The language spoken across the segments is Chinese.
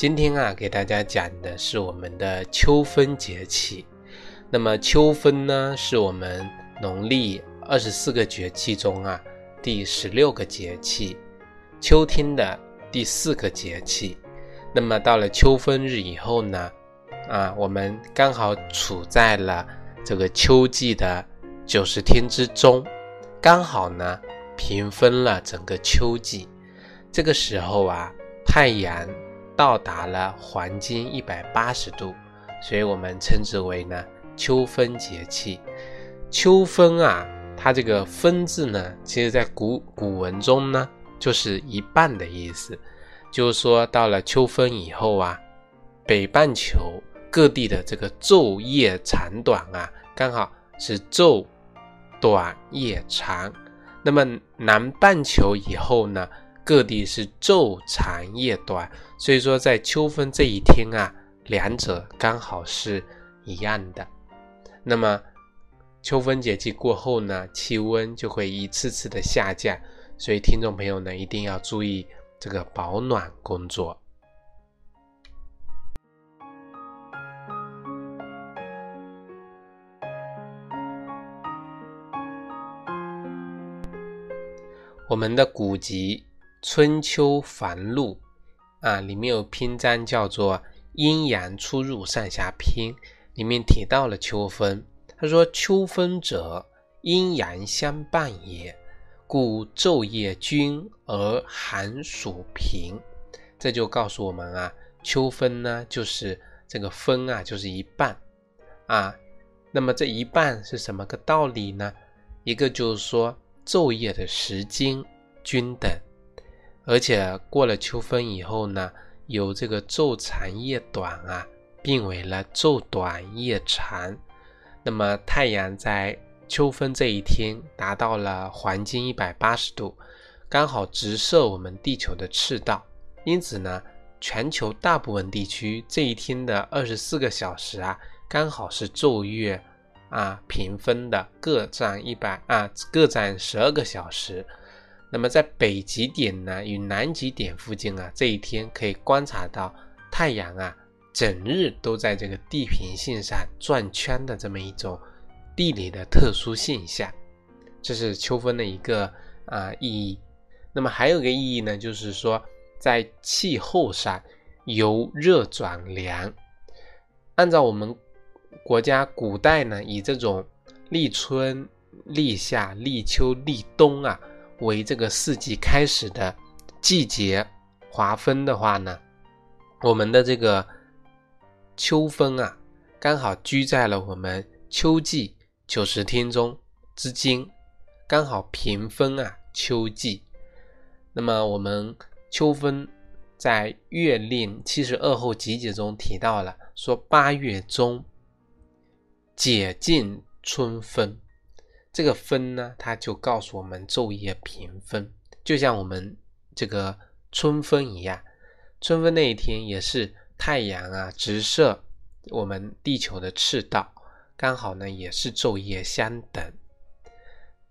今天啊，给大家讲的是我们的秋分节气。那么秋分呢，是我们农历二十四个节气中啊第十六个节气，秋天的第四个节气。那么到了秋分日以后呢，啊，我们刚好处在了这个秋季的九十天之中，刚好呢平分了整个秋季。这个时候啊，太阳。到达了黄金一百八十度，所以我们称之为呢秋分节气。秋分啊，它这个分字呢，其实在古古文中呢，就是一半的意思。就是说到了秋分以后啊，北半球各地的这个昼夜长短啊，刚好是昼短夜长。那么南半球以后呢？各地是昼长夜短，所以说在秋分这一天啊，两者刚好是一样的。那么秋分节气过后呢，气温就会一次次的下降，所以听众朋友呢一定要注意这个保暖工作。我们的古籍。春秋繁露啊，里面有篇章叫做《阴阳出入上下篇》，里面提到了秋分。他说：“秋分者，阴阳相伴也，故昼夜均而寒暑平。”这就告诉我们啊，秋分呢，就是这个分啊，就是一半啊。那么这一半是什么个道理呢？一个就是说昼夜的时间均等。而且过了秋分以后呢，由这个昼长夜短啊，变为了昼短夜长。那么太阳在秋分这一天达到了黄金一百八十度，刚好直射我们地球的赤道，因此呢，全球大部分地区这一天的二十四个小时啊，刚好是昼月啊平分的，各占一百啊，各占十二个小时。那么在北极点呢与南极点附近啊，这一天可以观察到太阳啊整日都在这个地平线上转圈的这么一种地理的特殊现象，这是秋分的一个啊意义。那么还有个意义呢，就是说在气候上由热转凉。按照我们国家古代呢，以这种立春、立夏、立秋、立冬啊。为这个四季开始的季节划分的话呢，我们的这个秋分啊，刚好居在了我们秋季九十天中之间，刚好平分啊秋季。那么我们秋分在《月令七十二候集解》中提到了，说八月中解禁春分。这个分呢，它就告诉我们昼夜平分，就像我们这个春分一样。春分那一天也是太阳啊直射我们地球的赤道，刚好呢也是昼夜相等。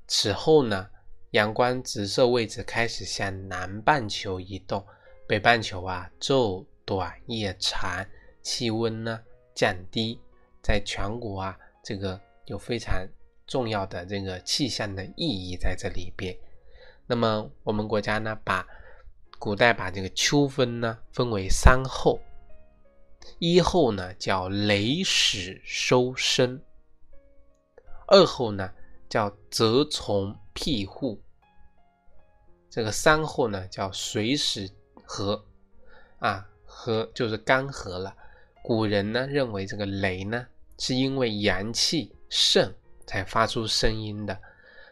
此后呢，阳光直射位置开始向南半球移动，北半球啊昼短夜长，气温呢降低，在全国啊这个有非常。重要的这个气象的意义在这里边。那么我们国家呢，把古代把这个秋分呢分为三候，一候呢叫雷始收声，二候呢叫蛰从庇护，这个三候呢叫水始和，啊和就是干涸了。古人呢认为这个雷呢是因为阳气盛。才发出声音的。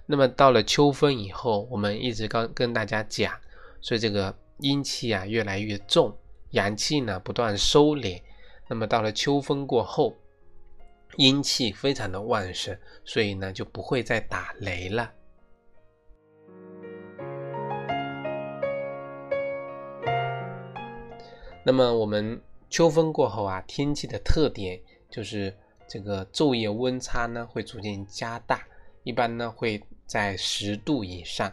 那么到了秋分以后，我们一直刚跟大家讲，所以这个阴气啊越来越重，阳气呢不断收敛，那么到了秋分过后，阴气非常的旺盛，所以呢就不会再打雷了。那么我们秋分过后啊，天气的特点就是这个昼夜温差呢会逐渐加大，一般呢会在十度以上，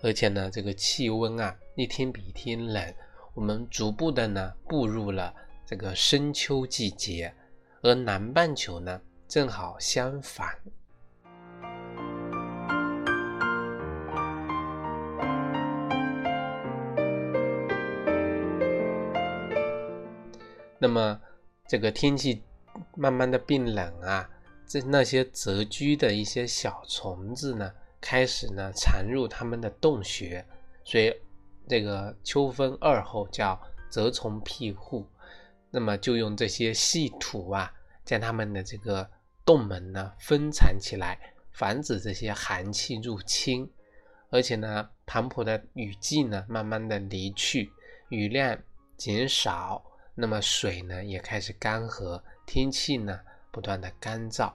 而且呢这个气温啊一天比一天冷，我们逐步的呢步入了这个深秋季节，而南半球呢正好相反。那么，这个天气慢慢的变冷啊，这那些蛰居的一些小虫子呢，开始呢缠入它们的洞穴，所以这个秋分二候叫蛰虫庇护。那么就用这些细土啊，将它们的这个洞门呢分藏起来，防止这些寒气入侵。而且呢，磅礴的雨季呢，慢慢的离去，雨量减少。那么水呢也开始干涸，天气呢不断的干燥，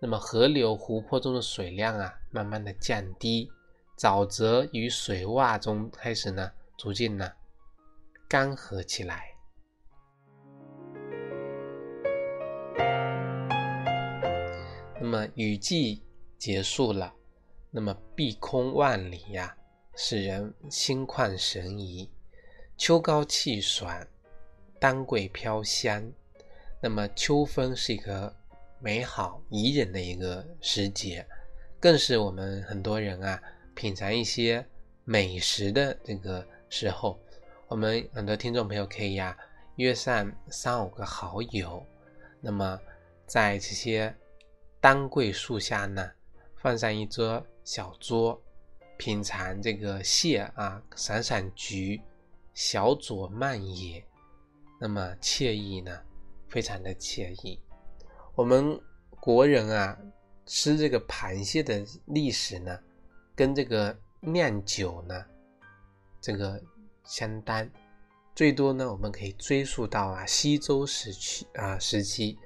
那么河流、湖泊中的水量啊慢慢的降低，沼泽与水洼中开始呢逐渐呢干涸起来。那么雨季结束了，那么碧空万里呀，使人心旷神怡，秋高气爽。丹桂飘香，那么秋分是一个美好宜人的一个时节，更是我们很多人啊品尝一些美食的这个时候。我们很多听众朋友可以呀约上三五个好友，那么在这些丹桂树下呢，放上一桌小桌，品尝这个蟹啊，赏赏菊，小酌慢野。那么惬意呢，非常的惬意。我们国人啊，吃这个螃蟹的历史呢，跟这个酿酒呢，这个相当。最多呢，我们可以追溯到啊西周时期啊时期，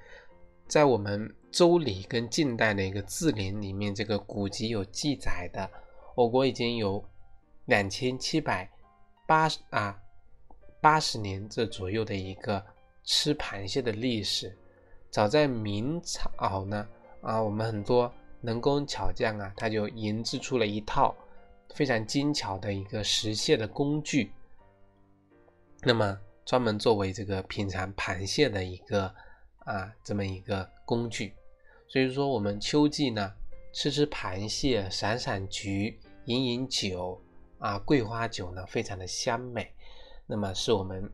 在我们周礼跟近代的一个字典里面，这个古籍有记载的，我国已经有两千七百八啊。八十年这左右的一个吃螃蟹的历史，早在明朝呢啊，我们很多能工巧匠啊，他就研制出了一套非常精巧的一个食蟹的工具，那么专门作为这个品尝螃蟹的一个啊这么一个工具。所以说，我们秋季呢吃吃螃蟹，赏赏菊，饮饮酒啊，桂花酒呢，非常的香美。那么是我们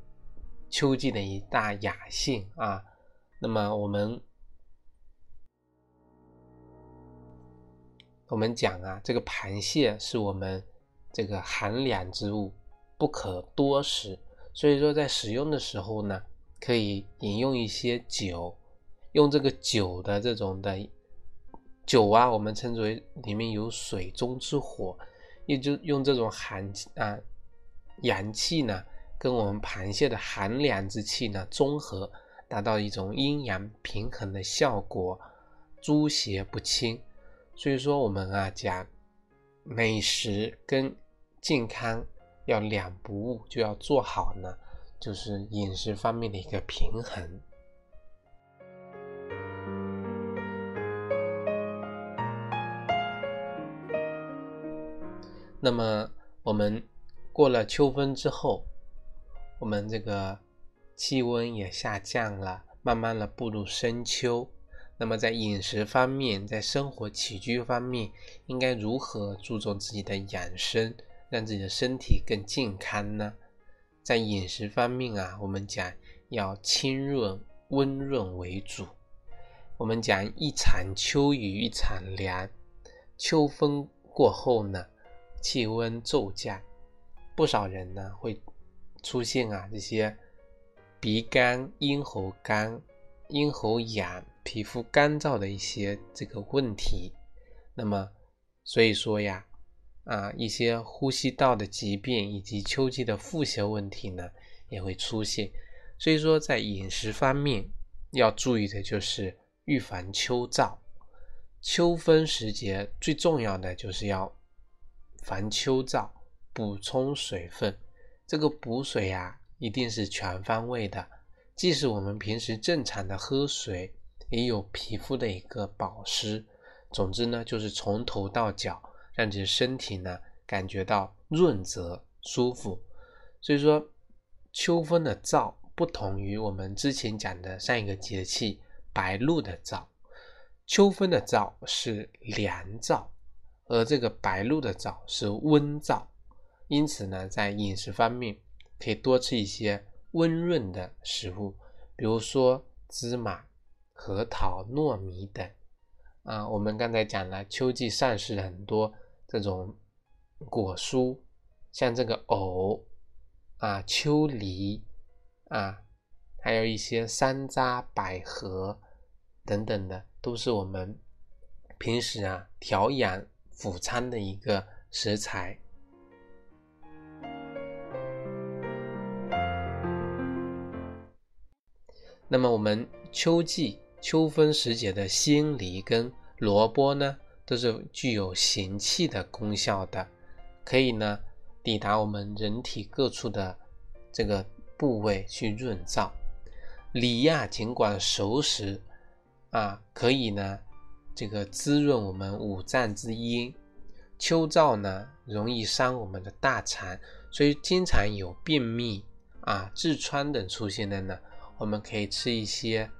秋季的一大雅兴啊。那么我们我们讲啊，这个螃蟹是我们这个寒凉之物，不可多食。所以说在使用的时候呢，可以饮用一些酒，用这个酒的这种的酒啊，我们称之为里面有水中之火，也就用这种寒啊阳气呢。跟我们螃蟹的寒凉之气呢综合，达到一种阴阳平衡的效果，诸邪不侵。所以说我们啊讲美食跟健康要两不误，就要做好呢，就是饮食方面的一个平衡。那么我们过了秋分之后。我们这个气温也下降了，慢慢的步入深秋。那么在饮食方面，在生活起居方面，应该如何注重自己的养生，让自己的身体更健康呢？在饮食方面啊，我们讲要清润温润为主。我们讲一场秋雨一场凉，秋风过后呢，气温骤降，不少人呢会。出现啊这些鼻干、咽喉干、咽喉痒、皮肤干燥的一些这个问题，那么所以说呀啊一些呼吸道的疾病以及秋季的腹泻问题呢也会出现，所以说在饮食方面要注意的就是预防秋燥。秋分时节最重要的就是要防秋燥，补充水分。这个补水呀，一定是全方位的，即使我们平时正常的喝水，也有皮肤的一个保湿。总之呢，就是从头到脚，让这身体呢感觉到润泽、舒服。所以说，秋分的燥不同于我们之前讲的上一个节气白露的燥。秋分的燥是凉燥，而这个白露的燥是温燥。因此呢，在饮食方面可以多吃一些温润的食物，比如说芝麻、核桃、糯米等。啊，我们刚才讲了，秋季上市很多这种果蔬，像这个藕啊、秋梨啊，还有一些山楂、百合等等的。都是我们平时啊调养辅餐的一个食材。那么我们秋季秋分时节的鲜梨跟萝卜呢，都是具有行气的功效的，可以呢抵达我们人体各处的这个部位去润燥。梨呀，尽管熟食。啊，可以呢，这个滋润我们五脏之阴。秋燥呢，容易伤我们的大肠，所以经常有便秘啊、痔疮等出现的呢，我们可以吃一些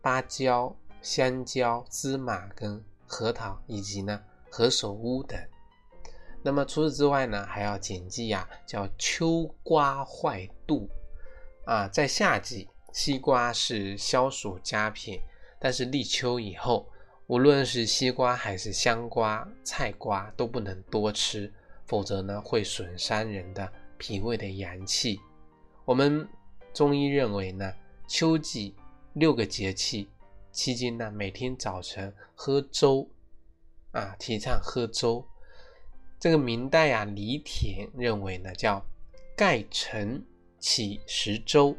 芭蕉、香蕉、芝麻跟核桃，以及呢何首乌等。那么除此之外呢，还要谨记呀，叫秋瓜坏肚啊，在夏季，西瓜是消暑佳品。但是立秋以后，无论是西瓜还是香瓜、菜瓜都不能多吃，否则呢会损伤人的脾胃的阳气。我们中医认为呢，秋季六个节气期间呢，每天早晨喝粥啊，提倡喝粥。这个明代啊，李铁认为呢，叫盖晨起食粥，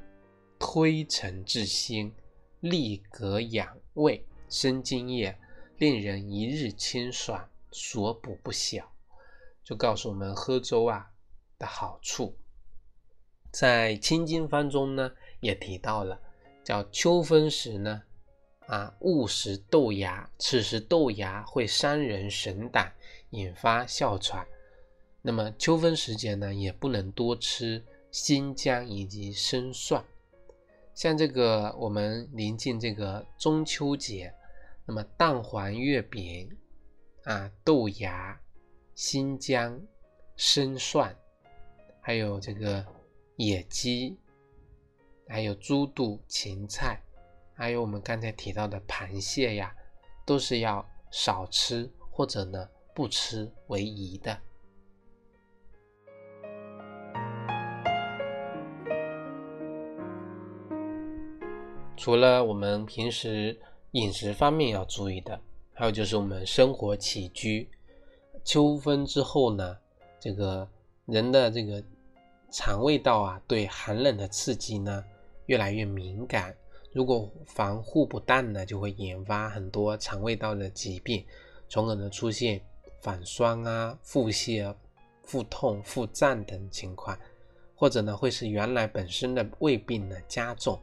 推陈至新。利格养胃，生津液，令人一日清爽，所补不小。就告诉我们喝粥啊的好处。在《清经方》中呢，也提到了，叫秋分时呢，啊勿食豆芽，此时豆芽会伤人神胆，引发哮喘。那么秋分时节呢，也不能多吃新姜以及生蒜。像这个，我们临近这个中秋节，那么蛋黄月饼啊、豆芽、新疆生蒜，还有这个野鸡，还有猪肚、芹菜，还有我们刚才提到的螃蟹呀，都是要少吃或者呢不吃为宜的。除了我们平时饮食方面要注意的，还有就是我们生活起居。秋分之后呢，这个人的这个肠胃道啊，对寒冷的刺激呢越来越敏感。如果防护不当呢，就会引发很多肠胃道的疾病，从而呢出现反酸啊、腹泻、腹痛、腹胀等情况，或者呢会使原来本身的胃病呢加重。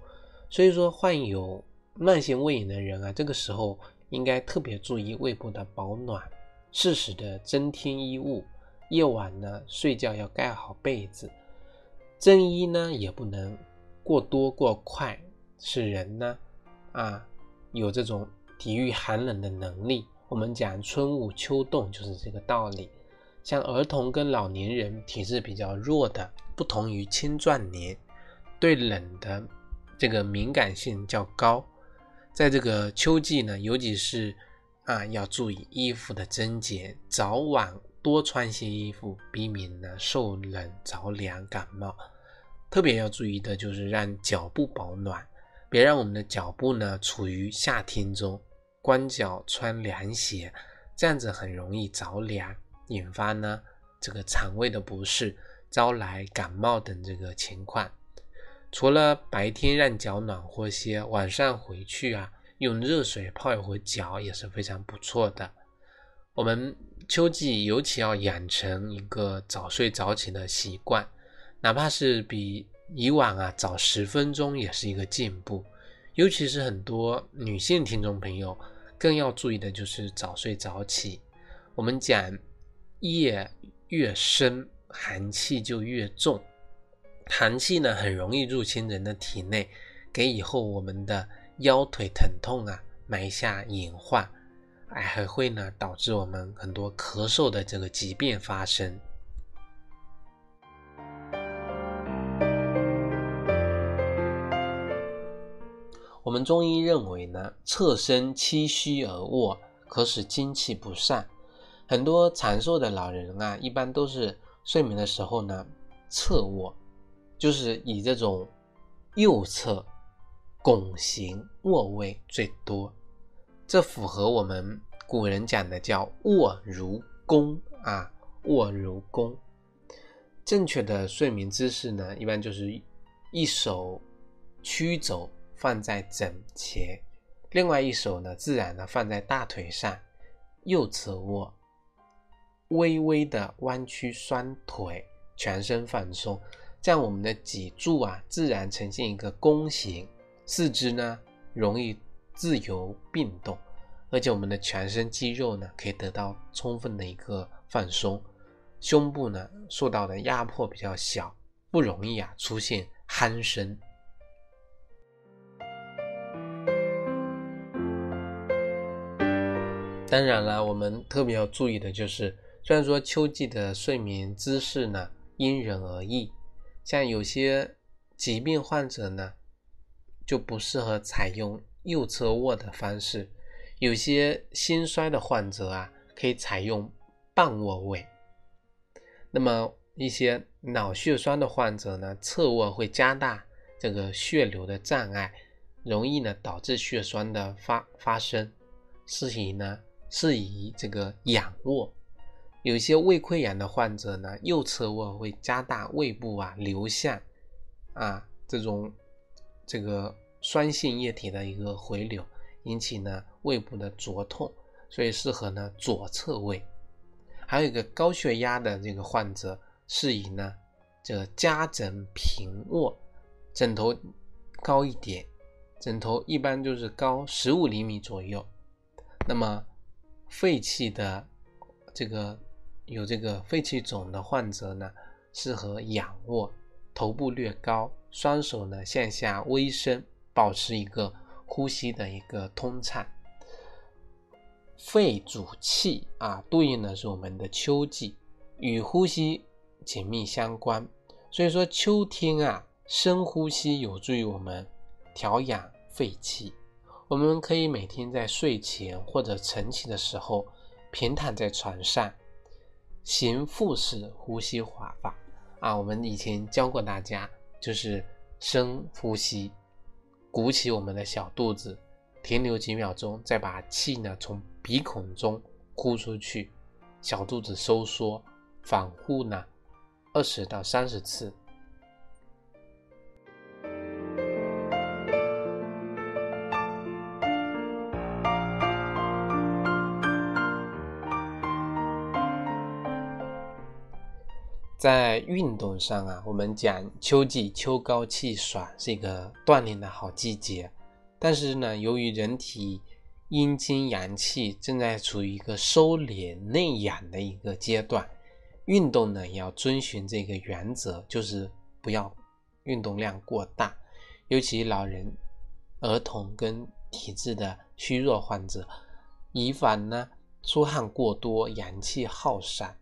所以说，患有慢性胃炎的人啊，这个时候应该特别注意胃部的保暖，适时的增添衣物。夜晚呢，睡觉要盖好被子。增衣呢，也不能过多过快，使人呢，啊，有这种抵御寒冷的能力。我们讲春捂秋冻就是这个道理。像儿童跟老年人体质比较弱的，不同于青壮年，对冷的。这个敏感性较高，在这个秋季呢，尤其是啊，要注意衣服的增减，早晚多穿些衣服，避免呢受冷着凉感冒。特别要注意的就是让脚部保暖，别让我们的脚部呢处于夏天中，光脚穿凉鞋，这样子很容易着凉，引发呢这个肠胃的不适，招来感冒等这个情况。除了白天让脚暖和些，晚上回去啊，用热水泡一会脚也是非常不错的。我们秋季尤其要养成一个早睡早起的习惯，哪怕是比以往啊早十分钟，也是一个进步。尤其是很多女性听众朋友，更要注意的就是早睡早起。我们讲夜越深，寒气就越重。寒气呢，很容易入侵人的体内，给以后我们的腰腿疼痛啊埋下隐患，哎，还会呢导致我们很多咳嗽的这个疾病发生。我们中医认为呢，侧身栖虚而卧，可使精气不散。很多长寿的老人啊，一般都是睡眠的时候呢侧卧。就是以这种右侧拱形卧位最多，这符合我们古人讲的叫卧如弓啊，卧如弓。正确的睡眠姿势呢，一般就是一手曲肘放在枕前，另外一手呢自然的放在大腿上，右侧卧，微微的弯曲双腿，全身放松。这样我们的脊柱啊，自然呈现一个弓形，四肢呢容易自由并动，而且我们的全身肌肉呢可以得到充分的一个放松，胸部呢受到的压迫比较小，不容易啊出现鼾声。当然了，我们特别要注意的就是，虽然说秋季的睡眠姿势呢因人而异。像有些疾病患者呢，就不适合采用右侧卧的方式；有些心衰的患者啊，可以采用半卧位。那么一些脑血栓的患者呢，侧卧会加大这个血流的障碍，容易呢导致血栓的发发生。适宜呢适宜这个仰卧。有些胃溃疡的患者呢，右侧卧会加大胃部啊流向啊这种这个酸性液体的一个回流，引起呢胃部的灼痛，所以适合呢左侧位。还有一个高血压的这个患者，适宜呢这个加枕平卧，枕头高一点，枕头一般就是高十五厘米左右。那么肺气的这个。有这个肺气肿的患者呢，适合仰卧，头部略高，双手呢向下微伸，保持一个呼吸的一个通畅。肺主气啊，对应的是我们的秋季，与呼吸紧密相关。所以说秋天啊，深呼吸有助于我们调养肺气。我们可以每天在睡前或者晨起的时候，平躺在床上。行腹式呼吸法法啊，我们以前教过大家，就是深呼吸，鼓起我们的小肚子，停留几秒钟，再把气呢从鼻孔中呼出去，小肚子收缩，反复呢二十到三十次。在运动上啊，我们讲秋季秋高气爽是一个锻炼的好季节，但是呢，由于人体阴精阳气正在处于一个收敛内养的一个阶段，运动呢也要遵循这个原则，就是不要运动量过大，尤其老人、儿童跟体质的虚弱患者，以防呢出汗过多，阳气耗散。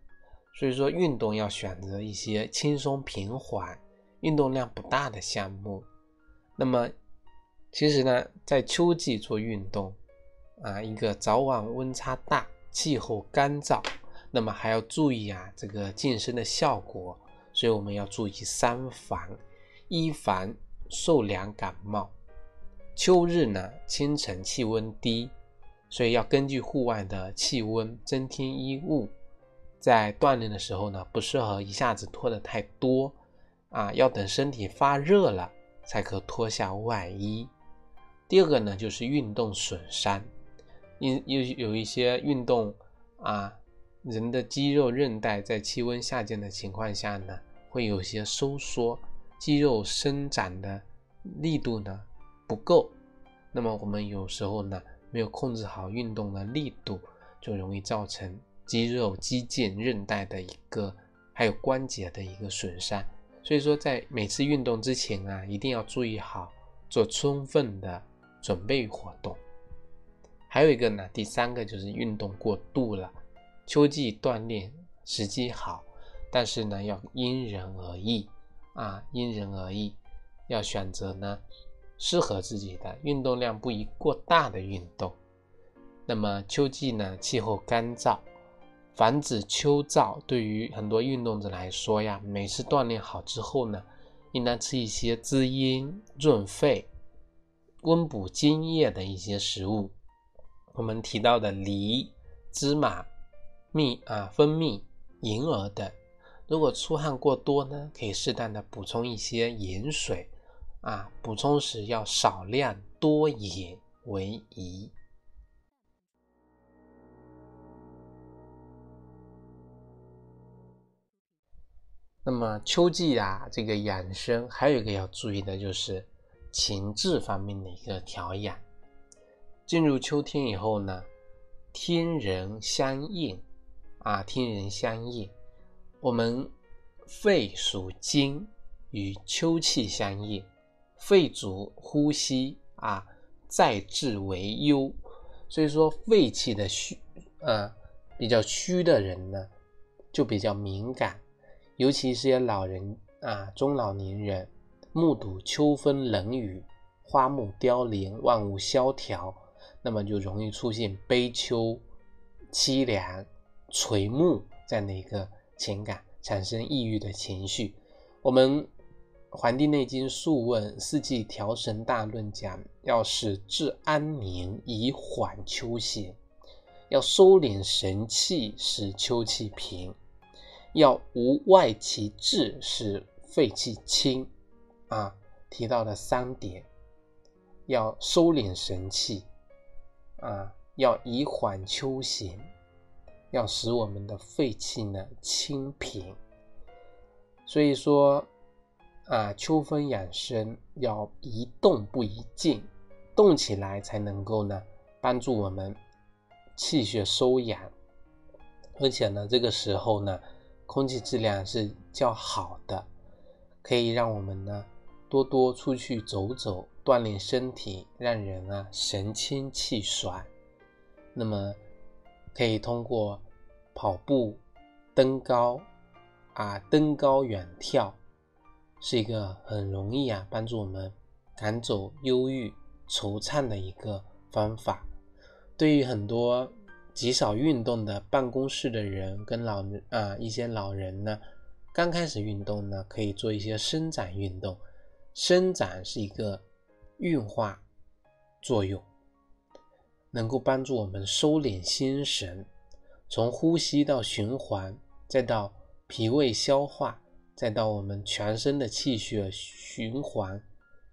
所以说，运动要选择一些轻松平缓、运动量不大的项目。那么，其实呢，在秋季做运动啊，一个早晚温差大、气候干燥，那么还要注意啊这个健身的效果。所以我们要注意三防：一防受凉感冒。秋日呢，清晨气温低，所以要根据户外的气温增添衣物。在锻炼的时候呢，不适合一下子脱的太多啊，要等身体发热了才可脱下外衣。第二个呢，就是运动损伤，因有有一些运动啊，人的肌肉韧带在气温下降的情况下呢，会有些收缩，肌肉伸展的力度呢不够，那么我们有时候呢没有控制好运动的力度，就容易造成肌肉、肌腱、韧带的一个还有关节的一个损伤。所以说，在每次运动之前啊，一定要注意好，做充分的准备活动。还有一个呢，第三个就是运动过度了。秋季锻炼时机好，但是呢，要因人而异啊，因人而异，要选择呢适合自己的运动量不宜过大的运动。那么秋季呢，气候干燥。防止秋燥，对于很多运动者来说呀，每次锻炼好之后呢，应当吃一些滋阴润肺、温补津液的一些食物。我们提到的梨、芝麻、蜜啊、蜂蜜、银耳等。如果出汗过多呢，可以适当的补充一些盐水啊，补充时要少量多饮为宜。那么秋季啊，这个养生还有一个要注意的就是情志方面的一个调养。进入秋天以后呢，天人相应啊，天人相应。我们肺属金，与秋气相应，肺主呼吸啊，在志为忧。所以说肺气的虚，呃，比较虚的人呢，就比较敏感。尤其是些老人啊，中老年人，目睹秋风冷雨，花木凋零，万物萧条，那么就容易出现悲秋、凄凉、垂暮这样的一个情感，产生抑郁的情绪。我们《黄帝内经·素问·四季调神大论》讲，要使志安宁，以缓秋邪；要收敛神气，使秋气平。要无外其志，使肺气清啊。提到的三点，要收敛神气啊，要以缓秋行，要使我们的肺气呢清平。所以说啊，秋风养生要宜动不宜静，动起来才能够呢帮助我们气血收养，而且呢这个时候呢。空气质量是较好的，可以让我们呢多多出去走走，锻炼身体，让人啊神清气爽。那么可以通过跑步、登高啊，登高远眺，是一个很容易啊帮助我们赶走忧郁、惆怅的一个方法。对于很多。极少运动的办公室的人跟老啊一些老人呢，刚开始运动呢，可以做一些伸展运动。伸展是一个运化作用，能够帮助我们收敛心神，从呼吸到循环，再到脾胃消化，再到我们全身的气血循环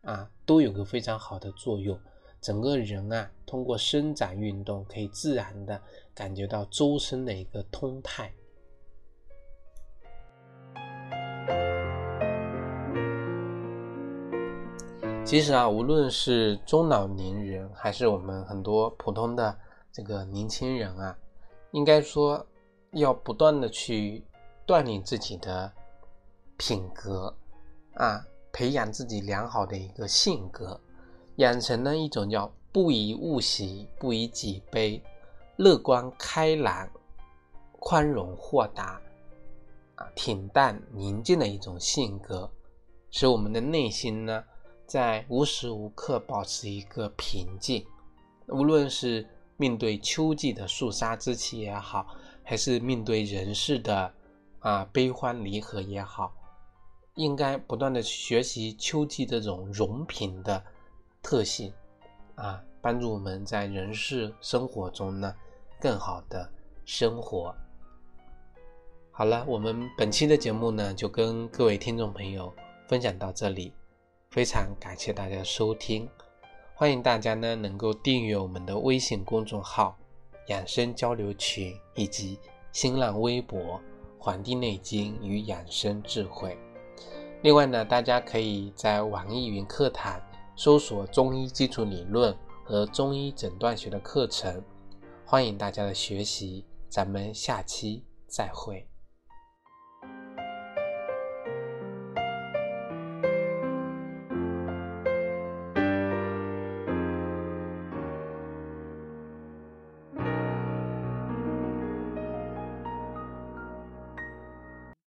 啊，都有个非常好的作用。整个人啊，通过伸展运动，可以自然的感觉到周身的一个通泰。其实啊，无论是中老年人，还是我们很多普通的这个年轻人啊，应该说要不断的去锻炼自己的品格啊，培养自己良好的一个性格。养成了一种叫不以物喜，不以己悲，乐观开朗、宽容豁达，啊，恬淡宁静的一种性格，使我们的内心呢，在无时无刻保持一个平静。无论是面对秋季的肃杀之气也好，还是面对人世的啊悲欢离合也好，应该不断的学习秋季这种容平的。特性啊，帮助我们在人世生活中呢，更好的生活。好了，我们本期的节目呢，就跟各位听众朋友分享到这里。非常感谢大家收听，欢迎大家呢能够订阅我们的微信公众号“养生交流群”以及新浪微博《黄帝内经与养生智慧》。另外呢，大家可以在网易云课堂搜索“中医基础理论”和“中医诊断学”的课程，欢迎大家的学习。咱们下期再会。